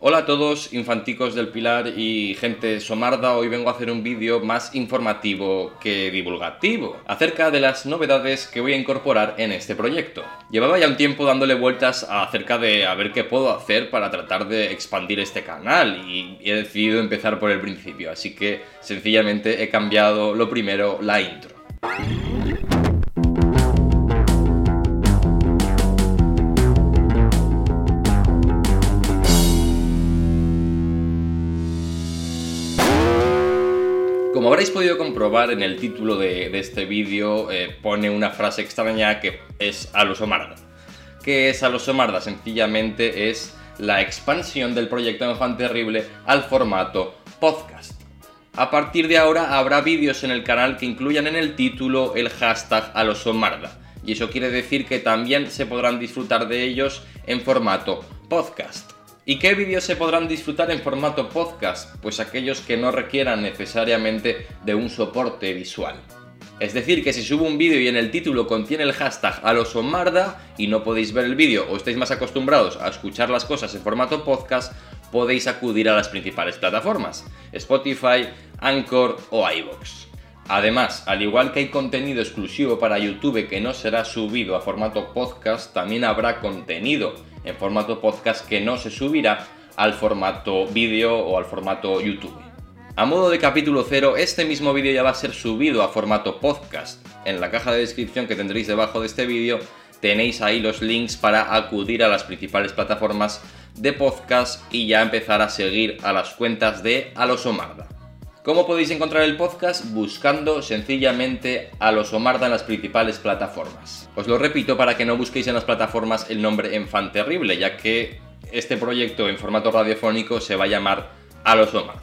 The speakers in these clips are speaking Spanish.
Hola a todos, infanticos del Pilar y gente somarda, hoy vengo a hacer un vídeo más informativo que divulgativo acerca de las novedades que voy a incorporar en este proyecto. Llevaba ya un tiempo dándole vueltas acerca de a ver qué puedo hacer para tratar de expandir este canal y he decidido empezar por el principio, así que sencillamente he cambiado lo primero, la intro. Como habréis podido comprobar en el título de, este vídeo, eh, pone una frase extraña que es Alosomarda. ¿Qué es Alosomarda? Sencillamente es la expansión del proyecto Enfant Terrible al formato podcast. A partir de ahora habrá vídeos en el canal que incluyan en el título el hashtag Alosomarda. Y eso quiere decir que también se podrán disfrutar de ellos en formato podcast. ¿Y qué vídeos se podrán disfrutar en formato podcast? Pues aquellos que no requieran necesariamente de un soporte visual. Es decir, que si subo un vídeo y en el título contiene el hashtag alosomarda y no podéis ver el vídeo o estáis más acostumbrados a escuchar las cosas en formato podcast, podéis acudir a las principales plataformas, Spotify, Anchor o iVoox. Además, al igual que hay contenido exclusivo para YouTube que no será subido a formato podcast, también habrá contenido en formato podcast que no se subirá al formato vídeo o al formato YouTube. A modo de capítulo 0, este mismo vídeo ya va a ser subido a formato podcast. En la caja de descripción que tendréis debajo de este vídeo tenéis ahí los links para acudir a las principales plataformas de podcast y ya empezar a seguir a las cuentas de Alosomarda. ¿Cómo podéis encontrar el podcast? Buscando sencillamente a los Omarda en las principales plataformas. Os lo repito para que no busquéis en las plataformas el nombre Enfant Terrible, ya que este proyecto en formato radiofónico se va a llamar A los Omarda.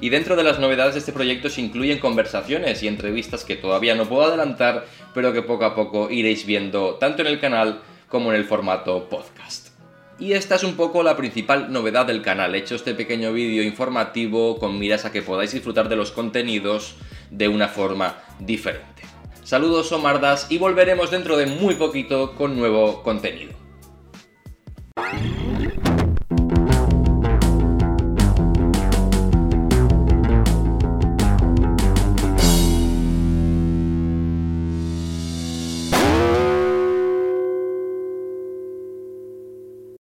Y dentro de las novedades de este proyecto se incluyen conversaciones y entrevistas que todavía no puedo adelantar, pero que poco a poco iréis viendo tanto en el canal como en el formato podcast. Y esta es un poco la principal novedad del canal. He hecho este pequeño vídeo informativo con miras a que podáis disfrutar de los contenidos de una forma diferente. Saludos somardas y volveremos dentro de muy poquito con nuevo contenido.